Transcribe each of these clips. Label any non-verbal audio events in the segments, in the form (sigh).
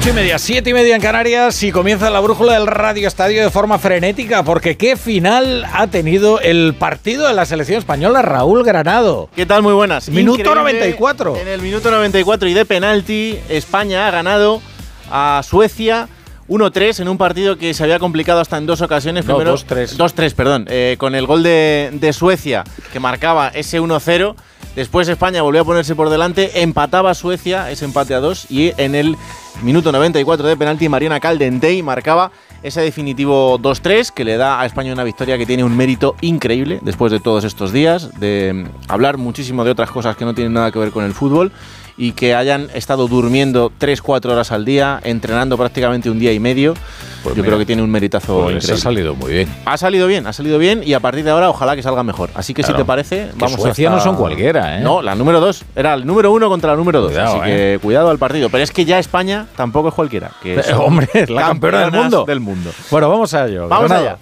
Ocho y media, siete y media en Canarias y comienza la brújula del Radio Estadio de forma frenética porque qué final ha tenido el partido de la selección española Raúl Granado. ¿Qué tal? Muy buenas. Minuto Increíble. 94. En el minuto 94 y de penalti, España ha ganado a Suecia 1-3 en un partido que se había complicado hasta en dos ocasiones. No, Primero, 2-3. 2-3, perdón. eh, con el gol de, de Suecia que marcaba ese 1-0. Después España volvió a ponerse por delante, empataba Suecia, ese empate a 2. Y en el minuto 94 de penalti, Mariana Caldentey marcaba ese definitivo 2-3 que le da a España una victoria que tiene un mérito increíble después de todos estos días, de hablar muchísimo de otras cosas que no tienen nada que ver con el fútbol y que hayan estado durmiendo 3-4 horas al día, entrenando prácticamente un día y medio. Pues Yo mira, creo que tiene un meritazo Pues ha increíble. salido muy bien. Ha salido bien, ha salido bien y a partir de ahora ojalá que salga mejor. Así que Claro. si te parece, Que vamos Suecia hasta- no son cualquiera, ¿eh? No, la número 2. Era el número 1 contra la número 2. Cuidado, Así que cuidado al partido. Pero es que ya España tampoco es cualquiera. Que (laughs) Eh, hombre, es la campeona del mundo. Del mundo. Bueno, vamos a ello. Vamos allá.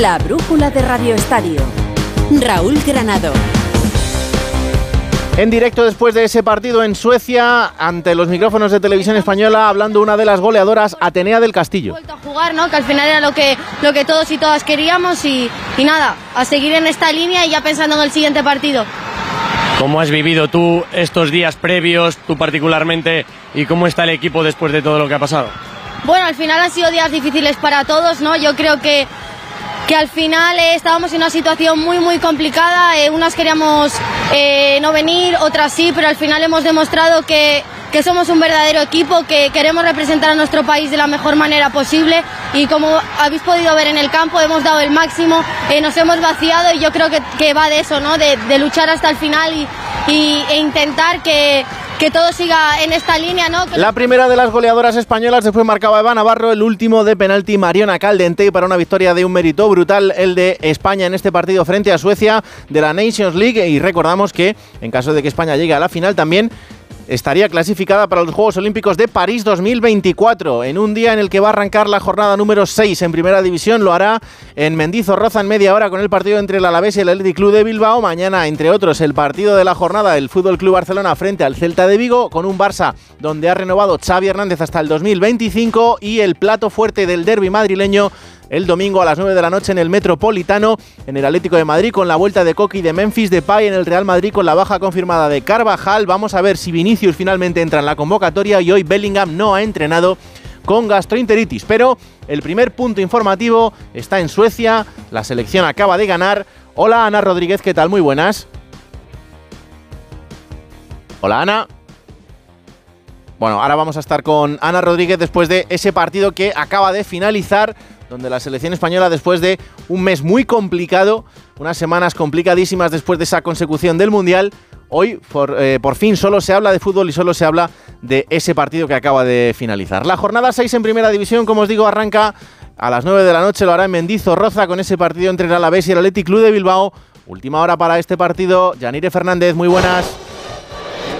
La brújula de Radio Estadio. Raúl Granado. En directo después de ese partido en Suecia, ante los micrófonos de televisión española, hablando una de las goleadoras, Atenea del Castillo. vuelto a jugar, ¿no? Que al final era lo que, lo que todos y todas queríamos y, y nada, a seguir en esta línea y ya pensando en el siguiente partido. ¿Cómo has vivido tú estos días previos, tú particularmente, y cómo está el equipo después de todo lo que ha pasado? Bueno, al final han sido días difíciles para todos, ¿no? Yo creo que, que al final eh, estábamos en una situación muy, muy complicada. eh, unas queríamos eh, no venir, otras sí, pero al final hemos demostrado que, que somos un verdadero equipo, que queremos representar a nuestro país de la mejor manera posible y como habéis podido ver en el campo hemos dado el máximo, nos hemos vaciado y yo creo que, que va de eso, ¿no? De, luchar hasta el final y- e intentar que, que todo siga en esta línea, ¿no? Que La primera de las goleadoras españolas después marcaba Eva Navarro, el último de penalti Mariona Caldente para una victoria de un mérito brutal, el de España en este partido frente a Suecia de la Nations League. Y recordamos que en caso de que España llegue a la final también estaría clasificada para los Juegos Olímpicos de París 2024, en un día en el que va a arrancar la jornada número 6 en Primera División. Lo hará en Mendizorroza en media hora con el partido entre el Alavés y el Athletic Club de Bilbao. Mañana, entre otros, el partido de la jornada del Fútbol Club Barcelona frente al Celta de Vigo, con un Barça donde ha renovado Xavi Hernández hasta el 2025 y el plato fuerte del derby madrileño el domingo a las 9 de la noche en el Metropolitano, en el Atlético de Madrid, con la vuelta de Coqui de Memphis Depay en el Real Madrid con la baja confirmada de Carvajal. Vamos a ver si Vinicius finalmente entra en la convocatoria y hoy Bellingham no ha entrenado con gastroenteritis. Pero el primer punto informativo está en Suecia, la selección acaba de ganar. Hola Ana Rodríguez, ¿qué tal? Muy buenas. Hola Ana. Bueno, ahora vamos a estar con Ana Rodríguez después de ese partido que acaba de finalizar, donde la selección española, después de un mes muy complicado, unas semanas complicadísimas después de esa consecución del Mundial, hoy por, eh, por fin solo se habla de fútbol y solo se habla de ese partido que acaba de finalizar. La jornada 6 en Primera División, como os digo, arranca a las 9 de la noche, lo hará en Mendizorroza con ese partido entre el Alavés y el Athletic Club de Bilbao. Última hora para este partido, Yanire Fernández, muy buenas.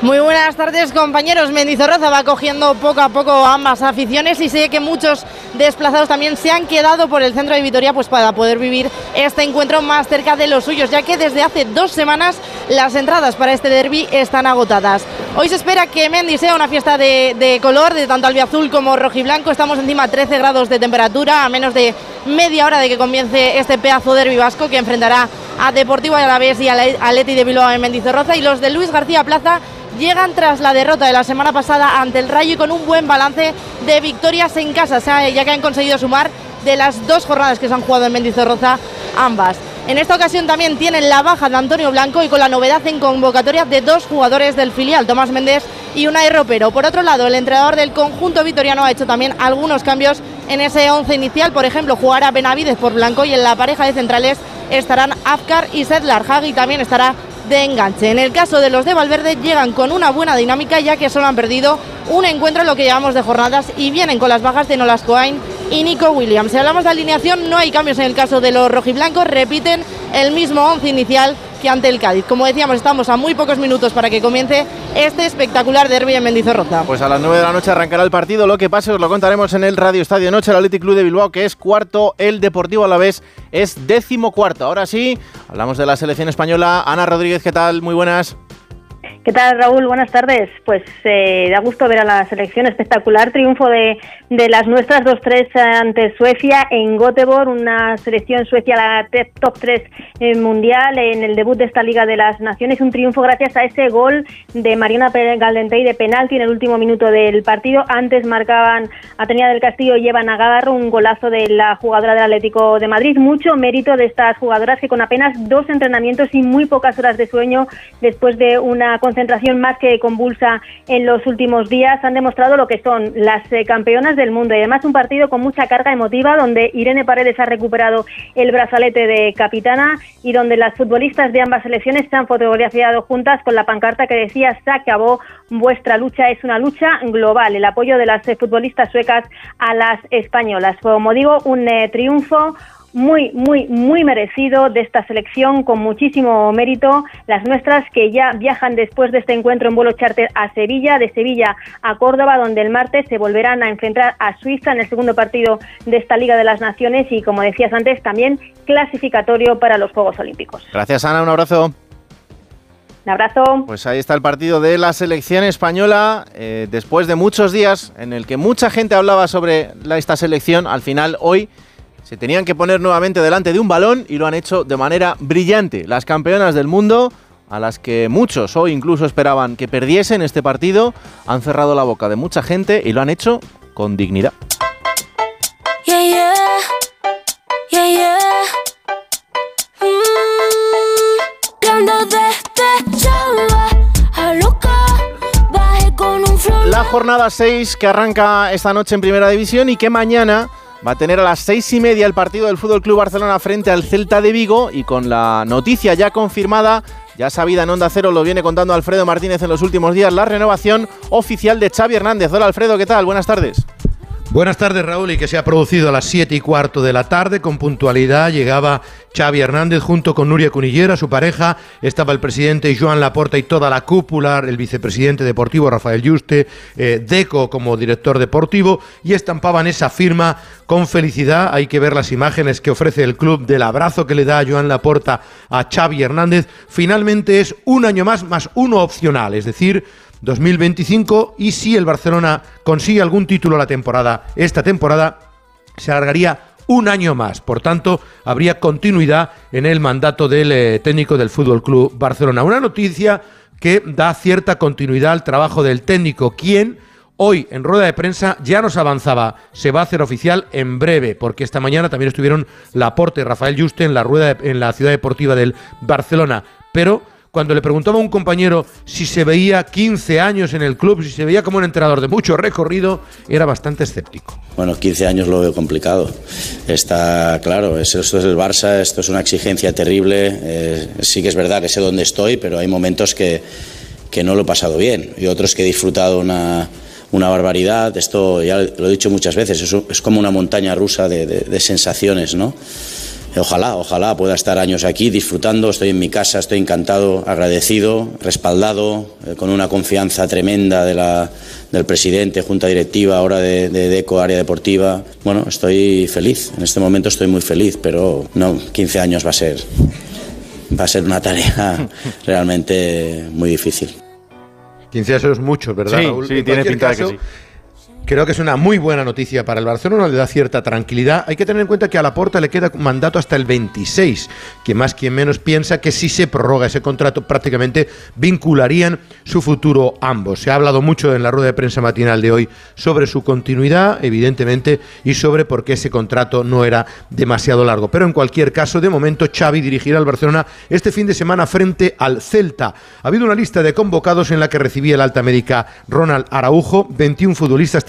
Muy buenas tardes compañeros. Mendizorroza va cogiendo poco a poco ambas aficiones y sé que muchos desplazados también se han quedado por el centro de Vitoria pues para poder vivir este encuentro más cerca de los suyos, ya que desde hace dos semanas las entradas para este derby están agotadas. Hoy se espera que Mendy sea una fiesta de, color, de tanto albiazul como rojiblanco. Estamos encima a 13 grados de temperatura, a menos de media hora de que comience este pedazo derby vasco que enfrentará a Deportivo Alavés y al Atleti de Bilbao en Mendizorroza y los de Luis García Plaza llegan tras la derrota de la semana pasada ante el Rayo y con un buen balance de victorias en casa, ya que han conseguido sumar de las dos jornadas que se han jugado en Mendizorroza ambas. En esta ocasión también tienen la baja de Antonio Blanco y con la novedad en convocatoria de dos jugadores del filial, Tomás Méndez y Unai Ropero. Por otro lado, el entrenador del conjunto vitoriano ha hecho también algunos cambios en ese once inicial. Por ejemplo, jugará Benavides por Blanco y en la pareja de centrales estarán Afkar y Sedlar Hagi también estará de enganche. En el caso de los de Valverde llegan con una buena dinámica ya que solo han perdido un encuentro en lo que llevamos de jornadas y vienen con las bajas de Nolas Coain y Nico Williams. Si hablamos de alineación no hay cambios en el caso de los rojiblancos, repiten el mismo once inicial ante el Cádiz. Como decíamos, estamos a muy pocos minutos para que comience este espectacular derby en Mendizorroza. Pues a las 9 de la noche arrancará el partido. Lo que pase os lo contaremos en el Radio Estadio Noche. El Athletic Club de Bilbao, que es cuarto, el Deportivo a la vez es décimo cuarto. Ahora sí, hablamos de la selección española. Ana Rodríguez, ¿qué tal? Muy buenas. ¿Qué tal, Raúl? Buenas tardes. Pues eh, da gusto ver a la selección espectacular. Triunfo de, de las nuestras 2-3 ante Suecia en Göteborg, una selección Suecia la top 3 eh, mundial en el debut de esta Liga de las Naciones. Un triunfo gracias a ese gol de Mariana Galdentey de penalti en el último minuto del partido. Antes marcaban Atenea del Castillo y Eva Nagarro, un golazo de la jugadora del Atlético de Madrid. Mucho mérito de estas jugadoras que con apenas dos entrenamientos y muy pocas horas de sueño después de una concentración más que convulsa en los últimos días, han demostrado lo que son las eh, campeonas del mundo y además un partido con mucha carga emotiva donde Irene Paredes ha recuperado el brazalete de capitana y donde las futbolistas de ambas selecciones se han fotografiado juntas con la pancarta que decía se acabó vuestra lucha es una lucha global, el apoyo de las eh, futbolistas suecas a las españolas. Como digo, un eh, triunfo muy, muy, muy merecido de esta selección, con muchísimo mérito. Las nuestras que ya viajan después de este encuentro en vuelo charter a Sevilla, de Sevilla a Córdoba, donde el martes se volverán a enfrentar a Suiza en el segundo partido de esta Liga de las Naciones y, como decías antes, también clasificatorio para los Juegos Olímpicos. Gracias, Ana. Un abrazo. Un abrazo. Pues ahí está el partido de la selección española. Eh, después de muchos días en el que mucha gente hablaba sobre esta selección, al final hoy se tenían que poner nuevamente delante de un balón y lo han hecho de manera brillante. Las campeonas del mundo, a las que muchos hoy incluso esperaban que perdiesen este partido, han cerrado la boca de mucha gente y lo han hecho con dignidad. La jornada 6 que arranca esta noche en Primera División y que mañana va a tener a las seis y media el partido del Fútbol Club Barcelona frente al Celta de Vigo y con la noticia ya confirmada, ya sabida en Onda Cero, lo viene contando Alfredo Martínez en los últimos días, la renovación oficial de Xavi Hernández. Hola Alfredo, ¿qué tal? Buenas tardes. Buenas tardes Raúl y que se ha producido a las 7 y cuarto de la tarde con puntualidad llegaba Xavi Hernández junto con Nuria Cunillera, su pareja, estaba el presidente Joan Laporta y toda la cúpula, el vicepresidente deportivo Rafael Yuste, eh, Deco como director deportivo y estampaban esa firma con felicidad. Hay que ver las imágenes que ofrece el club del abrazo que le da Joan Laporta a Xavi Hernández. Finalmente es un año más más uno opcional, es decir, 2025 y si el Barcelona consigue algún título la temporada, esta temporada se alargaría un año más. Por tanto, habría continuidad en el mandato del eh, técnico del Fútbol Club Barcelona. Una noticia que da cierta continuidad al trabajo del técnico, quien hoy en rueda de prensa ya nos avanzaba, se va a hacer oficial en breve, porque esta mañana también estuvieron Laporte y Rafael Juste en la rueda en la ciudad deportiva del Barcelona, pero cuando le preguntaba a un compañero si se veía 15 años en el club, si se veía como un entrenador de mucho recorrido, era bastante escéptico. Bueno, 15 años lo veo complicado. Está claro, esto es el Barça, esto es una exigencia terrible. Eh, sí que es verdad que sé dónde estoy, pero hay momentos que, que no lo he pasado bien y otros que he disfrutado una, una barbaridad. Esto ya lo he dicho muchas veces, es, como una montaña rusa de sensaciones, ¿no? Ojalá, ojalá pueda estar años aquí disfrutando. Estoy en mi casa, estoy encantado, agradecido, respaldado, eh, con una confianza tremenda de la, del presidente, junta directiva, ahora de, de, DECO, área deportiva. Bueno, estoy feliz. En este momento estoy muy feliz, pero no, 15 años va a ser, va a ser una tarea (laughs) realmente muy difícil. 15 años es mucho, ¿verdad, sí, Raúl? Sí, tiene pinta caso, de que sí. Creo que es una muy buena noticia para el Barcelona, le da cierta tranquilidad. Hay que tener en cuenta que a la Porta le queda mandato hasta el 26, que más quien menos piensa que si se prorroga ese contrato prácticamente vincularían su futuro ambos. Se ha hablado mucho en la rueda de prensa matinal de hoy sobre su continuidad, evidentemente, y sobre por qué ese contrato no era demasiado largo. Pero en cualquier caso, de momento Xavi dirigirá al Barcelona este fin de semana frente al Celta. Ha habido una lista de convocados en la que recibía el alta médica Ronald Araujo, 21 futbolistas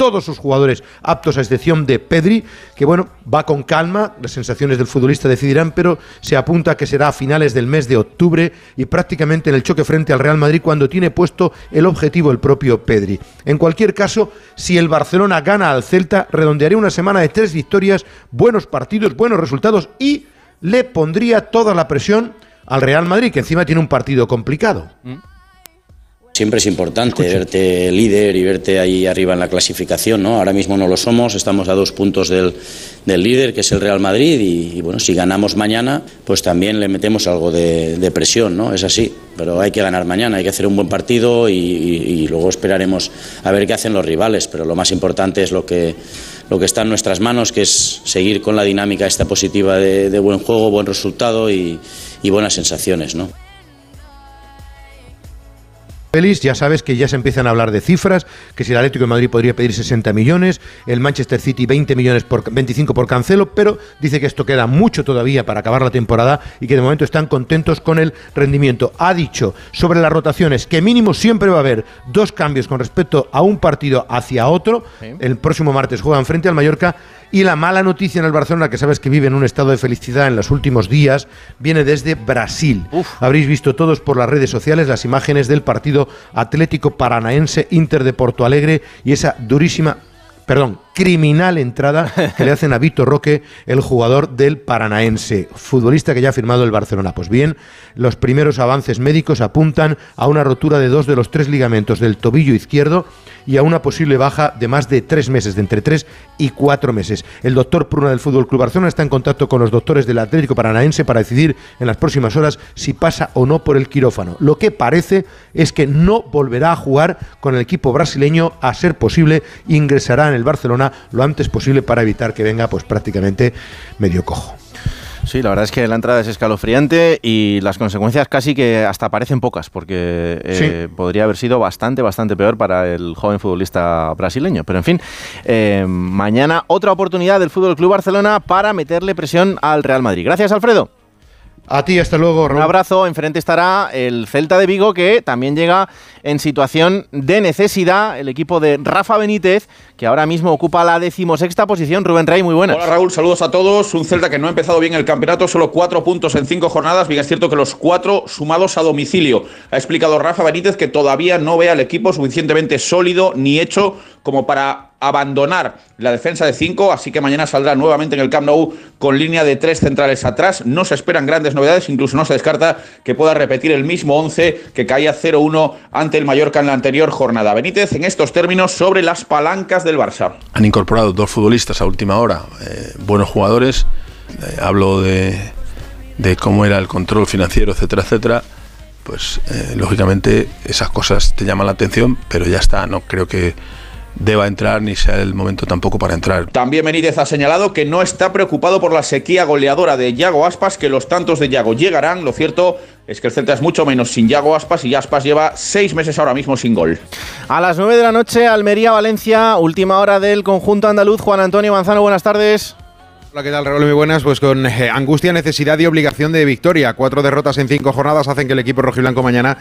todos sus jugadores aptos a excepción de Pedri, que bueno, va con calma, las sensaciones del futbolista decidirán, pero se apunta que será a finales del mes de octubre y prácticamente en el choque frente al Real Madrid cuando tiene puesto el objetivo el propio Pedri. En cualquier caso, si el Barcelona gana al Celta, redondearía una semana de tres victorias, buenos partidos, buenos resultados y le pondría toda la presión al Real Madrid, que encima tiene un partido complicado. Mm. Siempre es importante verte líder y verte ahí arriba en la clasificación, ¿no? Ahora mismo no lo somos, estamos a dos puntos del, del líder, que es el Real Madrid, y, y, bueno, si ganamos mañana, pues también le metemos algo de, de, presión, ¿no? Es así, pero hay que ganar mañana, hay que hacer un buen partido y, y, y, luego esperaremos a ver qué hacen los rivales, pero lo más importante es lo que, lo que está en nuestras manos, que es seguir con la dinámica esta positiva de, de buen juego, buen resultado y, y buenas sensaciones, ¿no? Félix, ya sabes que ya se empiezan a hablar de cifras, que si el Atlético de Madrid podría pedir 60 millones, el Manchester City 20 millones por 25 por Cancelo, pero dice que esto queda mucho todavía para acabar la temporada y que de momento están contentos con el rendimiento. Ha dicho sobre las rotaciones que mínimo siempre va a haber dos cambios con respecto a un partido hacia otro. El próximo martes juegan frente al Mallorca y la mala noticia en el Barcelona, que sabes que vive en un estado de felicidad en los últimos días, viene desde Brasil. Uf. Habréis visto todos por las redes sociales las imágenes del partido Atlético Paranaense Inter de Porto Alegre y esa durísima, perdón, criminal entrada que le hacen a Vitor Roque, el jugador del Paranaense, futbolista que ya ha firmado el Barcelona. Pues bien, los primeros avances médicos apuntan a una rotura de dos de los tres ligamentos del tobillo izquierdo y a una posible baja de más de tres meses, de entre tres y cuatro meses. El doctor Pruna del Fútbol Club Barcelona está en contacto con los doctores del Atlético Paranaense para decidir en las próximas horas si pasa o no por el quirófano. Lo que parece es que no volverá a jugar con el equipo brasileño, a ser posible, ingresará en el Barcelona lo antes posible para evitar que venga pues prácticamente medio cojo. Sí, la verdad es que la entrada es escalofriante y las consecuencias casi que hasta parecen pocas, porque eh, sí. podría haber sido bastante, bastante peor para el joven futbolista brasileño. Pero en fin, eh, mañana otra oportunidad del Fútbol Club Barcelona para meterle presión al Real Madrid. Gracias, Alfredo. A ti, hasta luego, Raúl. Un abrazo. Enfrente estará el Celta de Vigo, que también llega en situación de necesidad. El equipo de Rafa Benítez, que ahora mismo ocupa la decimosexta posición. Rubén Rey, muy buenas. Hola, Raúl. Saludos a todos. Un Celta que no ha empezado bien el campeonato, solo cuatro puntos en cinco jornadas. Bien, es cierto que los cuatro sumados a domicilio. Ha explicado Rafa Benítez que todavía no ve al equipo suficientemente sólido ni hecho como para abandonar la defensa de cinco, así que mañana saldrá nuevamente en el Camp Nou con línea de tres centrales atrás. No se esperan grandes novedades, incluso no se descarta que pueda repetir el mismo 11 que caía 0-1 ante el Mallorca en la anterior jornada. Benítez, en estos términos, sobre las palancas del Barça. Han incorporado dos futbolistas a última hora, eh, buenos jugadores. Eh, hablo de, de cómo era el control financiero, etcétera, etcétera pues eh, lógicamente esas cosas te llaman la atención, pero ya está, no creo que deba entrar ni sea el momento tampoco para entrar. También Benítez ha señalado que no está preocupado por la sequía goleadora de Yago Aspas, que los tantos de Yago llegarán. Lo cierto es que el Celta es mucho menos sin Yago Aspas y Aspas lleva seis meses ahora mismo sin gol. A las 9 de la noche, Almería-Valencia, última hora del conjunto andaluz. Juan Antonio Manzano, buenas tardes. Hola, ¿qué tal, Raúl? Muy buenas. Pues con eh, angustia, necesidad y obligación de victoria. Cuatro derrotas en cinco jornadas hacen que el equipo rojiblanco mañana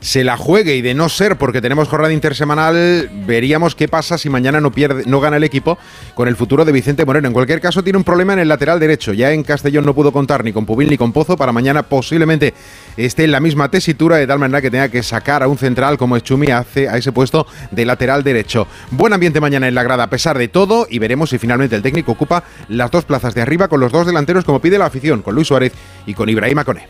se la juegue y de no ser porque tenemos jornada intersemanal, veríamos qué pasa si mañana no pierde, no gana el equipo con el futuro de Vicente Moreno. En cualquier caso, tiene un problema en el lateral derecho. Ya en Castellón no pudo contar ni con Pubil ni con Pozo. Para mañana posiblemente esté en la misma tesitura de tal manera que tenga que sacar a un central como Chumi hace a ese puesto de lateral derecho. Buen ambiente mañana en la grada a pesar de todo y veremos si finalmente el técnico ocupa las dos plazas de arriba con los dos delanteros como pide la afición, con Luis Suárez y con Ibrahima Cone.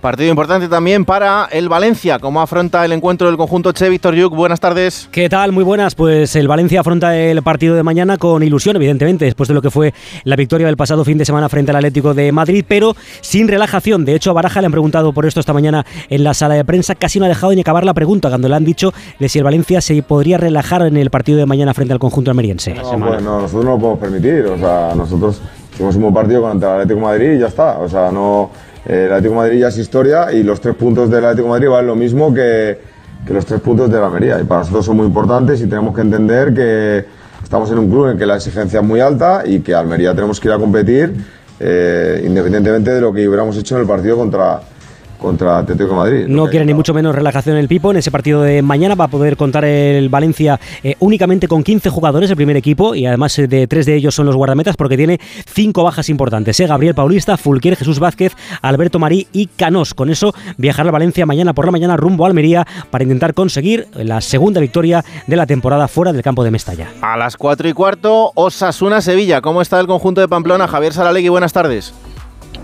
Partido importante también para el Valencia. ¿Cómo afronta el encuentro del conjunto Che? Víctor Yuk, buenas tardes. ¿Qué tal? Muy buenas. Pues el Valencia afronta el partido de mañana con ilusión, evidentemente, después de lo que fue la victoria del pasado fin de semana frente al Atlético de Madrid, pero sin relajación. De hecho, a Baraja le han preguntado por esto esta mañana en la sala de prensa. Casi no ha dejado ni acabar la pregunta cuando le han dicho de si el Valencia se podría relajar en el partido de mañana frente al conjunto almeriense. No, pues no, nosotros no lo podemos permitir. O sea, nosotros hicimos un buen partido contra el Atlético de Madrid y ya está. O sea, no el Atlético de Madrid ya es historia y los tres puntos del Atlético de Madrid valen lo mismo que, que los tres puntos de la Almería. Y para nosotros son muy importantes y tenemos que entender que estamos en un club en que la exigencia es muy alta y que Almería tenemos que ir a competir eh, independientemente de lo que hubiéramos hecho en el partido contra, contra Atlético de Madrid. No quiere ni mucho menos relajación el Pipo. En ese partido de mañana va a poder contar el Valencia eh, únicamente con 15 jugadores, el primer equipo, y además eh, de tres de ellos son los guardametas porque tiene cinco bajas importantes. Eh, Gabriel Paulista, Fulquier, Jesús Vázquez, Alberto Marí y Canós. Con eso viajará al Valencia mañana por la mañana rumbo a Almería para intentar conseguir la segunda victoria de la temporada fuera del campo de Mestalla. A las 4 y cuarto, Osasuna Sevilla. ¿Cómo está el conjunto de Pamplona? Javier Saralegui, buenas tardes.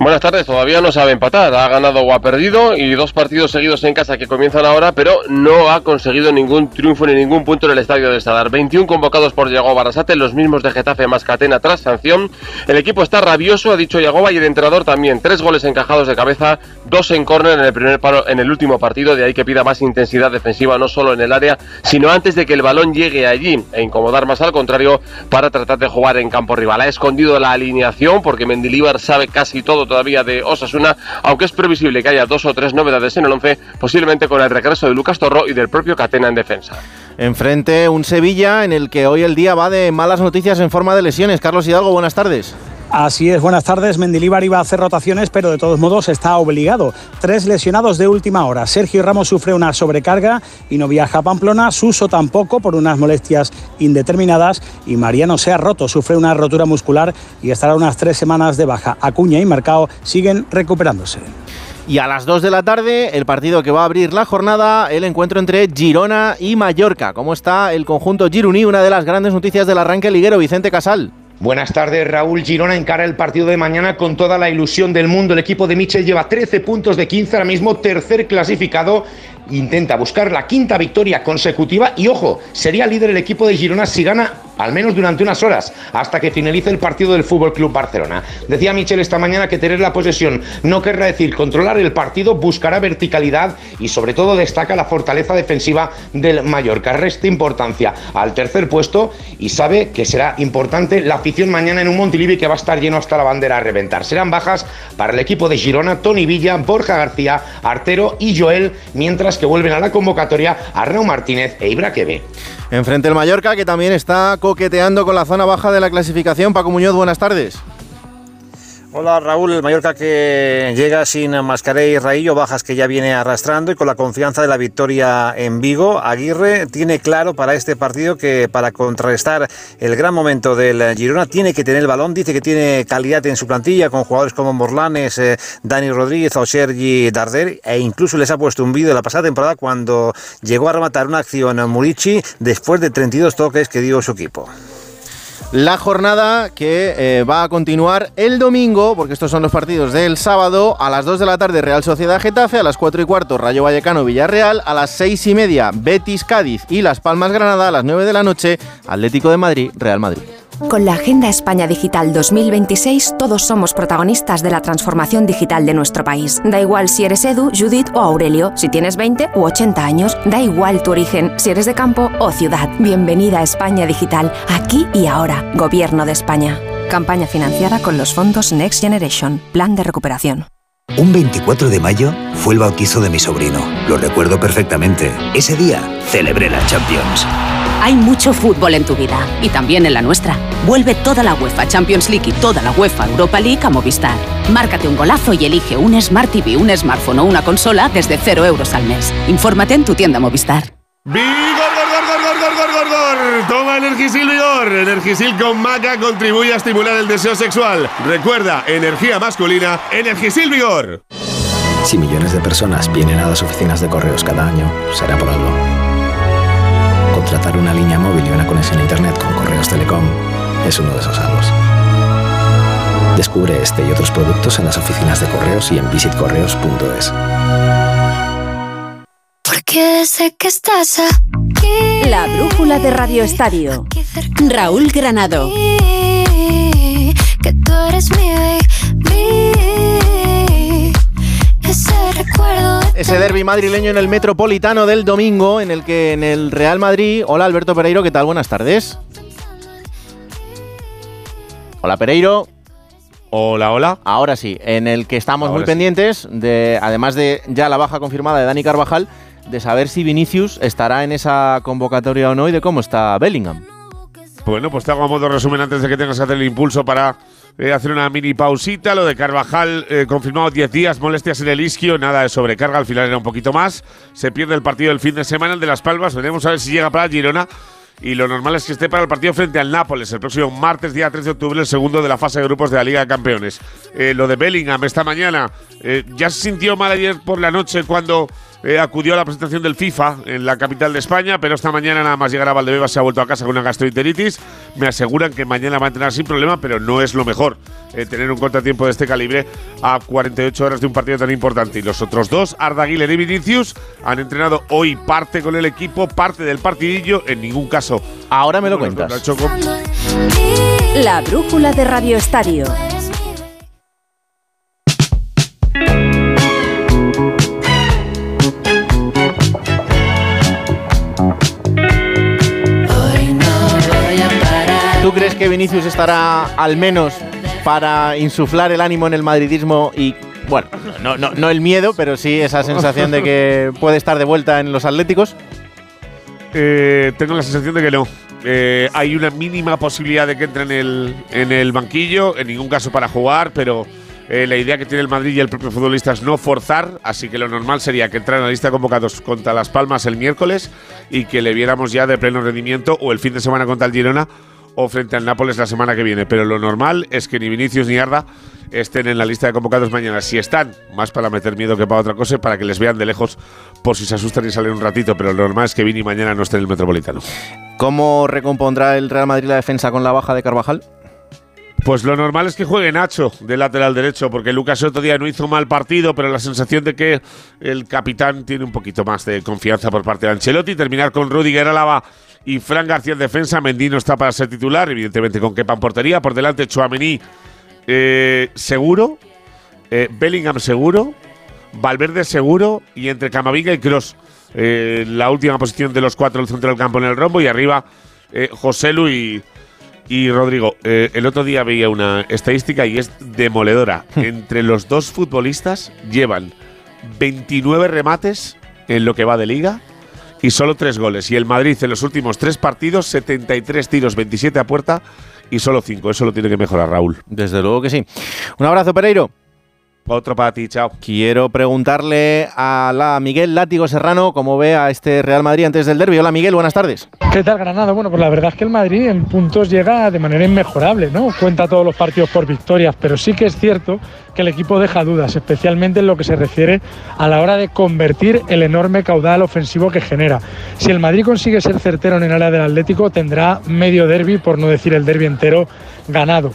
Buenas tardes, todavía no sabe empatar, ha ganado o ha perdido y dos partidos seguidos en casa que comienzan ahora, pero no ha conseguido ningún triunfo ni ningún punto en el estadio de Sadar. 21 convocados por Yago Barasate, los mismos de Getafe más Catena tras sanción. El equipo está rabioso, ha dicho Yagoba, y el entrenador también. Tres goles encajados de cabeza, dos en córner en el primer paro, en el último partido, de ahí que pida más intensidad defensiva no solo en el área, sino antes de que el balón llegue allí e incomodar más al contrario para tratar de jugar en campo rival. Ha escondido la alineación porque Mendilibar sabe casi todo todavía de Osasuna, aunque es previsible que haya dos o tres novedades en el 11, posiblemente con el regreso de Lucas Torro y del propio Catena en defensa. Enfrente un Sevilla en el que hoy el día va de malas noticias en forma de lesiones. Carlos Hidalgo, buenas tardes. Así es, buenas tardes. Mendilíbar iba a hacer rotaciones, pero de todos modos está obligado. Tres lesionados de última hora. Sergio Ramos sufre una sobrecarga y no viaja a Pamplona. Suso tampoco por unas molestias indeterminadas. Y Mariano se ha roto, sufre una rotura muscular y estará unas tres semanas de baja. Acuña y Marcao siguen recuperándose. Y a las 2 de la tarde, el partido que va a abrir la jornada, el encuentro entre Girona y Mallorca. ¿Cómo está el conjunto Gironí? Una de las grandes noticias del arranque liguero, Vicente Casal. Buenas tardes, Raúl Girona encara el partido de mañana con toda la ilusión del mundo. El equipo de Michel lleva 13 puntos de 15, ahora mismo tercer clasificado. Intenta buscar la quinta victoria consecutiva y ojo, sería líder el equipo de Girona si gana al menos durante unas horas, hasta que finalice el partido del Fútbol Club Barcelona. Decía Michel esta mañana que tener la posesión no querrá decir controlar el partido, buscará verticalidad y sobre todo destaca la fortaleza defensiva del Mallorca. Resta importancia al tercer puesto y sabe que será importante la afición mañana en un Montilivi que va a estar lleno hasta la bandera a reventar. Serán bajas para el equipo de Girona, Tony Villa, Borja García, Artero y Joel, mientras que vuelven a la convocatoria a Raúl Martínez e Ibra Quebe. Enfrente el Mallorca, que también está coqueteando con la zona baja de la clasificación. Paco Muñoz, buenas tardes. Hola Raúl, el Mallorca que llega sin Mascaré y Raillo, bajas que ya viene arrastrando y con la confianza de la victoria en Vigo. Aguirre tiene claro para este partido que para contrarrestar el gran momento del Girona tiene que tener el balón, dice que tiene calidad en su plantilla con jugadores como Morlanes, eh, Dani Rodríguez o Sergi Darder e incluso les ha puesto un vídeo la pasada temporada cuando llegó a rematar una acción a Murici después de 32 toques que dio su equipo la jornada que eh, va a continuar el domingo, porque estos son los partidos del sábado, a las 2 de la tarde Real Sociedad Getafe, a las 4 y cuarto Rayo Vallecano Villarreal, a las 6 y media Betis Cádiz y Las Palmas Granada, a las 9 de la noche Atlético de Madrid Real Madrid. Con la Agenda España Digital 2026 todos somos protagonistas de la transformación digital de nuestro país. Da igual si eres Edu, Judith o Aurelio, si tienes 20 u 80 años, da igual tu origen, si eres de campo o ciudad. Bienvenida a España Digital, aquí y ahora. Gobierno de España. Campaña financiada con los fondos Next Generation, Plan de Recuperación. Un 24 de mayo fue el bautizo de mi sobrino. Lo recuerdo perfectamente. Ese día celebré la Champions. Hay mucho fútbol en tu vida y también en la nuestra. Vuelve toda la UEFA Champions League y toda la UEFA Europa League a Movistar. Márcate un golazo y elige un Smart TV, un smartphone o una consola desde 0 euros al mes. Infórmate en tu tienda Movistar. ¡Vigor, gor, gor, gor, gor, gor, gor, gor! Toma Energisil Vigor. Energisil con maca contribuye a estimular el deseo sexual. Recuerda, energía masculina, Energisil Vigor. Si millones de personas vienen a las oficinas de correos cada año, será por algo. Contratar una línea móvil y una conexión a Internet con Correos Telecom es uno de esos algos. Descubre este y otros productos en las oficinas de correos y en visitcorreos.es. Porque sé que estás aquí. La brújula de Radio Estadio. Raúl Granado. Que tú eres mi baby. Ese recuerdo. Ese derby madrileño en el Metropolitano del domingo, en el que en el Real Madrid. Hola Alberto Pereiro, ¿qué tal? Buenas tardes. Hola Pereiro. Hola, hola. Ahora sí, en el que estamos Ahora muy sí. pendientes, de, además de ya la baja confirmada de Dani Carvajal, de saber si Vinicius estará en esa convocatoria o no y de cómo está Bellingham. Bueno, pues te hago a modo resumen antes de que tengas que hacer el impulso para eh, hacer una mini pausita. Lo de Carvajal, eh, confirmado 10 días, molestias en el isquio, nada de sobrecarga, al final era un poquito más. Se pierde el partido del fin de semana, el de Las Palmas. Veremos a ver si llega para Girona. Y lo normal es que esté para el partido frente al Nápoles el próximo martes, día 3 de octubre, el segundo de la fase de grupos de la Liga de Campeones. Eh, lo de Bellingham esta mañana, ya se sintió mal ayer por la noche cuando eh, acudió a la presentación del FIFA en la capital de España, pero esta mañana nada más llegar a Valdebebas se ha vuelto a casa con una gastroenteritis. Me aseguran que mañana va a entrenar sin problema, pero no es lo mejor eh, tener un contratiempo de este calibre a 48 horas de un partido tan importante. Y los otros dos, Arda Güler y Vinicius, han entrenado hoy parte con el equipo, parte del partidillo, en ningún caso. Ahora me lo Bueno, cuentas. La brújula de Radio Estadio. Crees que Vinicius estará al menos para insuflar el ánimo en el madridismo y, bueno, no, no, no el miedo, pero sí esa sensación de que (laughs) puede estar de vuelta en los Atléticos? Eh, tengo la sensación de que no. Eh, hay una mínima posibilidad de que entre en el, en el banquillo, en ningún caso para jugar, pero eh, la idea que tiene el Madrid y el propio futbolista es no forzar, así que lo normal sería que entrara en la lista de convocados contra Las Palmas el miércoles y que le viéramos ya de pleno rendimiento o el fin de semana contra el Girona o frente al Nápoles la semana que viene. Pero lo normal es que ni Vinicius ni Arda estén en la lista de convocados mañana. Si están, más para meter miedo que para otra cosa, para que les vean de lejos por si se asustan y salen un ratito. Pero lo normal es que Vini mañana no esté en el Metropolitano. ¿Cómo recompondrá el Real Madrid la defensa con la baja de Carvajal? Pues lo normal es que juegue Nacho de lateral derecho, porque Lucas otro día no hizo mal partido, pero la sensación de que el capitán tiene un poquito más de confianza por parte de Ancelotti. Terminar con Rudiger Álava y Fran García en defensa. Mendy no está para ser titular, evidentemente con Kepa en portería. Por delante Chouameni eh, seguro, eh, Bellingham seguro, Valverde seguro y entre Camavinga y Cross la última posición de los cuatro del centro del campo en el rombo y arriba eh, Joselu y, Rodrigo. Eh, el otro día veía una estadística y es demoledora. (laughs) Entre los dos futbolistas llevan 29 remates en lo que va de liga y solo tres goles. Y el Madrid en los últimos tres partidos, 73 tiros, 27 a puerta y solo cinco. Eso lo tiene que mejorar Raúl. Desde luego que sí. Un abrazo, Pereiro. Otro para ti, chao. Quiero preguntarle a la Miguel Látigo Serrano cómo ve a este Real Madrid antes del derbi. Hola Miguel, buenas tardes. ¿Qué tal, Granada? Bueno, pues la verdad es que el Madrid en puntos llega de manera inmejorable, ¿no? Cuenta todos los partidos por victorias, pero sí que es cierto que el equipo deja dudas, especialmente en lo que se refiere a la hora de convertir el enorme caudal ofensivo que genera. Si el Madrid consigue ser certero en el área del Atlético, tendrá medio derby, por no decir el derby entero, ganado.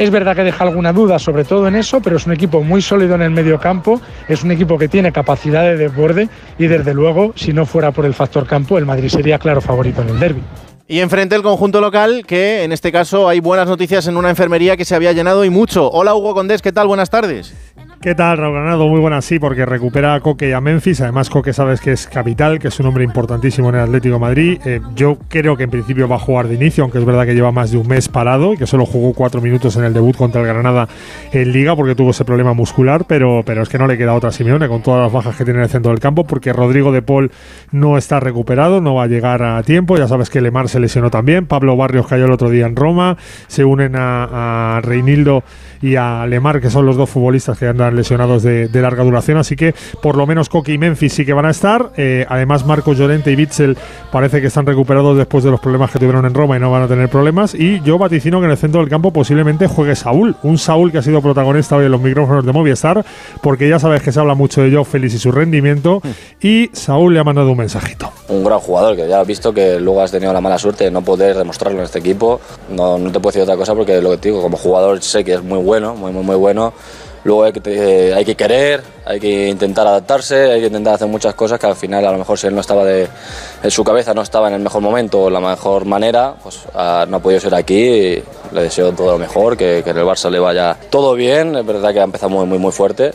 Es verdad que deja alguna duda, sobre todo en eso, pero es un equipo muy sólido en el medio campo, es un equipo que tiene capacidad de desborde y desde luego, si no fuera por el factor campo, el Madrid sería claro favorito en el derby. Y enfrente el conjunto local, que en este caso hay buenas noticias en una enfermería que se había llenado y mucho. Hola Hugo Condés, ¿qué tal? Buenas tardes. ¿Qué tal, Raúl Granado? Muy buenas, sí, porque recupera a Coque y a Memphis. Además, Coque sabes que es capital, que es un hombre importantísimo en el Atlético de Madrid. Eh, yo creo que en principio va a jugar de inicio, aunque es verdad que lleva más de un mes parado y que solo jugó cuatro minutos en el debut contra el Granada en Liga porque tuvo ese problema muscular, pero, pero es que no le queda otra a Simeone con todas las bajas que tiene en el centro del campo, porque Rodrigo de Paul no está recuperado, no va a llegar a tiempo. Ya sabes que Lemar se lesionó también. Pablo Barrios cayó el otro día en Roma. Se unen a, a Reinildo y a Lemar, que son los dos futbolistas que andan lesionados de, de larga duración. Así que por lo menos Coque y Memphis sí que van a estar. Eh, además, Marco Llorente y Bitzel parece que están recuperados después de los problemas que tuvieron en Roma y no van a tener problemas. Y yo vaticino que en el centro del campo posiblemente juegue Saúl. Un Saúl que ha sido protagonista hoy en los micrófonos de Movistar, porque ya sabes que se habla mucho de Joe Félix y su rendimiento. Y Saúl le ha mandado un mensajito. Un gran jugador que ya has visto que luego has tenido la mala suerte de no poder demostrarlo en este equipo. No, no te puedo decir otra cosa porque lo que digo, como jugador sé que es muy bueno, muy, muy, muy bueno. Luego hay que, te- hay que querer, hay que intentar adaptarse, hay que intentar hacer muchas cosas que al final a lo mejor si él no estaba de, en su cabeza no estaba en el mejor momento o la mejor manera, pues ah, no ha podido ser aquí. le deseo todo lo mejor, que, que en el Barça le vaya todo bien. Es verdad que ha empezado muy, muy, muy fuerte.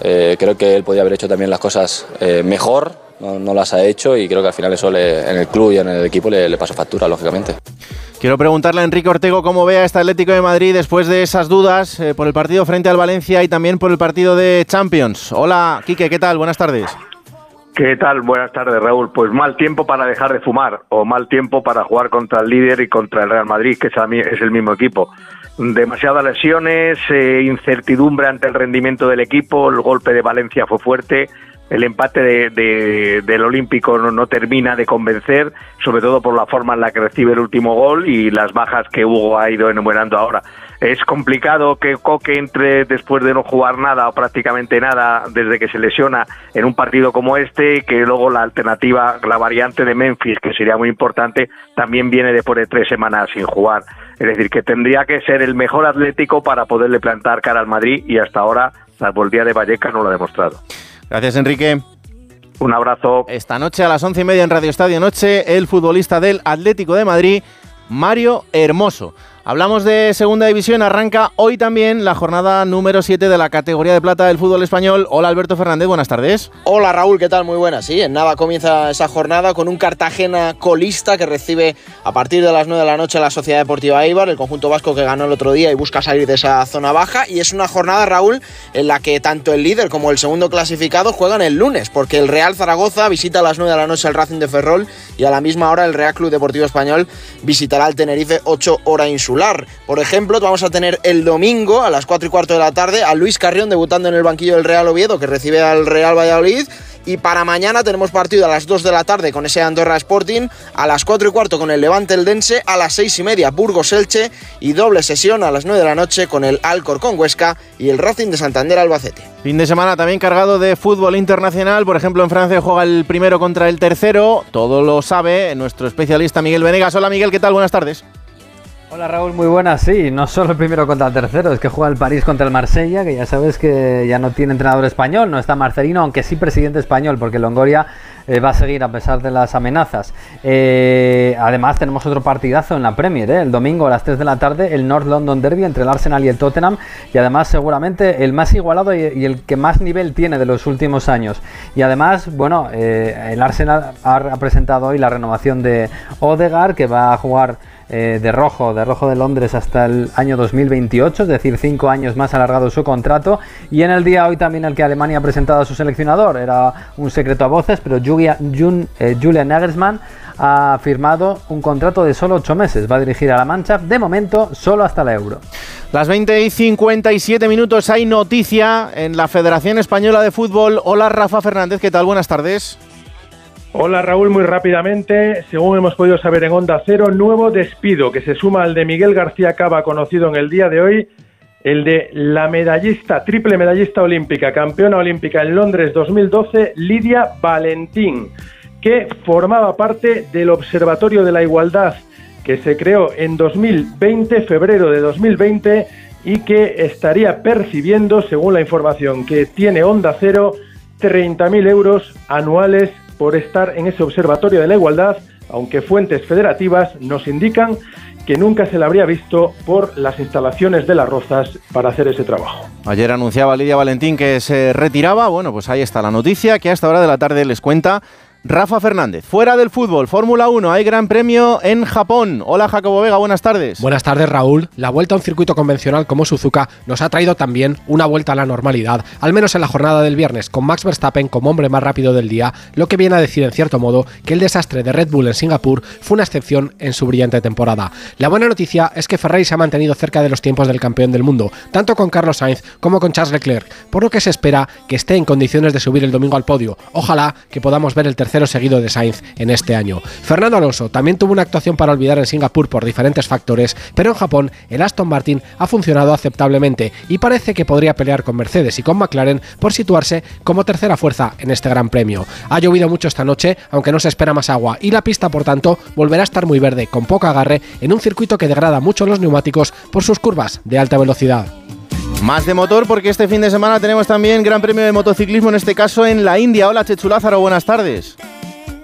Eh, creo que él podía haber hecho también las cosas eh, mejor, no, no las ha hecho y creo que al final eso le- en el club y en el equipo le, le pasa factura, lógicamente. Quiero preguntarle a Enrique Ortego cómo ve a este Atlético de Madrid después de esas dudas eh, por el partido frente al Valencia y también por el partido de Champions. Hola, Quique, ¿qué tal? Buenas tardes. ¿Qué tal? Buenas tardes, Raúl. Pues mal tiempo para dejar de fumar o mal tiempo para jugar contra el líder y contra el Real Madrid, que es, a mí- es el mismo equipo. Demasiadas lesiones, eh, incertidumbre ante el rendimiento del equipo, el golpe de Valencia fue fuerte, el empate de- de- del Olímpico no, no termina de convencer, sobre todo por la forma en la que recibe el último gol y las bajas que Hugo ha ido enumerando ahora. es complicado que Coque entre después de no jugar nada o prácticamente nada desde que se lesiona en un partido como este, que luego la alternativa, la variante de Memphis, que sería muy importante, también viene después de tres semanas sin jugar. Es decir, que tendría que ser el mejor atlético para poderle plantar cara al Madrid y hasta ahora, salvo el día de Valleca, no lo ha demostrado. Gracias, Enrique. Un abrazo. Esta noche a las once y media en Radio Estadio Noche, el futbolista del Atlético de Madrid, Mario Hermoso. Hablamos de segunda división, arranca hoy también la jornada número 7 de la categoría de plata del fútbol español. Hola Alberto Fernández, buenas tardes. Hola Raúl, ¿qué tal? Muy buenas. Sí, en nada comienza esa jornada con un Cartagena colista que recibe a partir de las 9 de la noche la Sociedad Deportiva Eibar, el conjunto vasco que ganó el otro día y busca salir de esa zona baja. Y es una jornada, Raúl, en la que tanto el líder como el segundo clasificado juegan el lunes, porque el Real Zaragoza visita a las 9 de la noche el Racing de Ferrol y a la misma hora el Real Club Deportivo Español visitará el Tenerife 8 hora insular. Por ejemplo, vamos a tener el domingo a las 4 y cuarto de la tarde a Luis Carrión debutando en el banquillo del Real Oviedo, que recibe al Real Valladolid. Y para mañana tenemos partido a las 2 de la tarde con ese Andorra Sporting, a las 4 y cuarto con el Levante Eldense, a las 6 y media Burgos Elche y doble sesión a las 9 de la noche con el Alcor con Huesca y el Racing de Santander Albacete. Fin de semana también cargado de fútbol internacional. Por ejemplo, en Francia juega el primero contra el tercero. Todo lo sabe nuestro especialista Miguel Venegas. Hola Miguel, ¿qué tal? Buenas tardes. Hola Raúl, muy buenas. Sí, no solo el primero contra el tercero, es que juega el París contra el Marsella, que ya sabes que ya no tiene entrenador español, no está Marcelino, aunque sí presidente español, porque Longoria eh, va a seguir a pesar de las amenazas. Eh, además, tenemos otro partidazo en la Premier, eh, el domingo a las 3 de la tarde, el North London Derby entre el Arsenal y el Tottenham, y además seguramente el más igualado y, el que más nivel tiene de los últimos años. Y además, bueno, eh, el Arsenal ha, ha presentado hoy la renovación de Odegaard, que va a jugar eh, de rojo, de rojo de Londres hasta el año 2028, es decir, cinco años más alargado su contrato. Y en el día hoy también el que Alemania ha presentado a su seleccionador, era un secreto a voces, pero Julia, Jun, eh, Julian Nagelsmann ha firmado un contrato de solo ocho meses. Va a dirigir a la Mancha, de momento, solo hasta la Euro. Las 20 y 57 minutos hay noticia en la Federación Española de Fútbol. Hola Rafa Fernández, ¿qué tal? Buenas tardes. Hola Raúl, muy rápidamente, según hemos podido saber en Onda Cero, nuevo despido que se suma al de Miguel García Cava, conocido en el día de hoy, el de la medallista, triple medallista olímpica, campeona olímpica en Londres 2012, Lidia Valentín, que formaba parte del Observatorio de la Igualdad que se creó en 2020, febrero de 2020, y que estaría percibiendo, según la información que tiene Onda Cero, 30.000 euros anuales por estar en ese Observatorio de la Igualdad, aunque fuentes federativas nos indican que nunca se le habría visto por las instalaciones de las Rozas para hacer ese trabajo. Ayer anunciaba Lidia Valentín que se retiraba. Bueno, pues ahí está la noticia que a esta hora de la tarde les cuenta Rafa Fernández. Fuera del fútbol, Fórmula 1, hay gran premio en Japón. Hola Jacobo Vega, buenas tardes. Buenas tardes Raúl. La vuelta a un circuito convencional como Suzuka nos ha traído también una vuelta a la normalidad, al menos en la jornada del viernes, con Max Verstappen como hombre más rápido del día, lo que viene a decir en cierto modo que el desastre de Red Bull en Singapur fue una excepción en su brillante temporada. La buena noticia es que Ferrari se ha mantenido cerca de los tiempos del campeón del mundo, tanto con Carlos Sainz como con Charles Leclerc, por lo que se espera que esté en condiciones de subir el domingo al podio. Ojalá que podamos ver el tercero seguido de Sainz en este año. Fernando Alonso también tuvo una actuación para olvidar en Singapur por diferentes factores, pero en Japón el Aston Martin ha funcionado aceptablemente y parece que podría pelear con Mercedes y con McLaren por situarse como tercera fuerza en este Gran Premio. Ha llovido mucho esta noche, aunque no se espera más agua, y la pista, por tanto, volverá a estar muy verde, con poco agarre, en un circuito que degrada mucho los neumáticos por sus curvas de alta velocidad. Más de motor porque este fin de semana tenemos también Gran Premio de Motociclismo, en este caso en la India. Hola Chechu Lázaro, buenas tardes.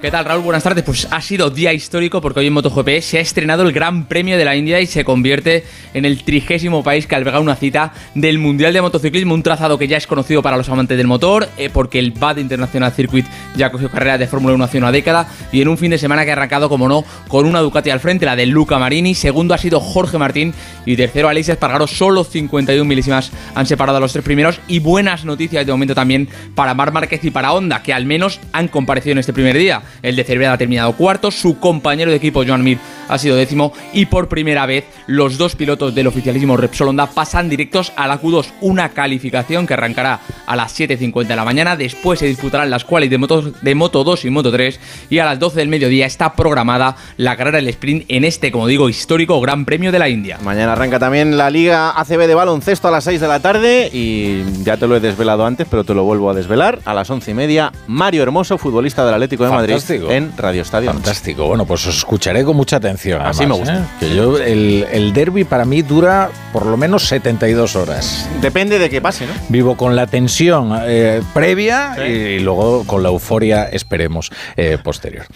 ¿Qué tal, Raúl? Buenas tardes. Pues ha sido día histórico porque hoy en MotoGP se ha estrenado el Gran Premio de la India y se convierte en el trigésimo país que alberga una cita del Mundial de Motociclismo, un trazado que ya es conocido para los amantes del motor, eh, porque el BAD International Circuit ya cogió carreras de Fórmula 1 hace una década y en un fin de semana que ha arrancado, como no, con una Ducati al frente, la de Luca Marini. Segundo ha sido Jorge Martín y tercero Aleix Espargaro. Solo 51 milésimas han separado a los tres primeros y buenas noticias de momento también para Mar Márquez y para Honda, que al menos han comparecido en este primer día. El de Cervera ha terminado cuarto, su compañero de equipo Joan Mir ha sido décimo y por primera vez los dos pilotos del oficialismo Repsol Honda pasan directos a la Q2, una calificación que arrancará a las 7.50 de la mañana, después se disputarán las quali de Moto, de Moto 2 y Moto 3 y a las 12 del mediodía está programada la carrera del sprint en este, como digo, histórico Gran Premio de la India. Mañana arranca también la Liga ACB de baloncesto a las 6 de la tarde y ya te lo he desvelado antes, pero te lo vuelvo a desvelar. A las 11 y media, Mario Hermoso, futbolista del Atlético de Fantástico. En Radio Estadio. Fantástico. Bueno, pues os escucharé con mucha atención. Así me gusta. ¿eh? Que yo, el, el derby para mí dura por lo menos 72 horas. Depende de qué pase, ¿no? Vivo con la tensión eh, previa y, luego con la euforia, esperemos, eh, posterior.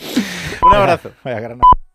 Un abrazo. Vaya, Granada.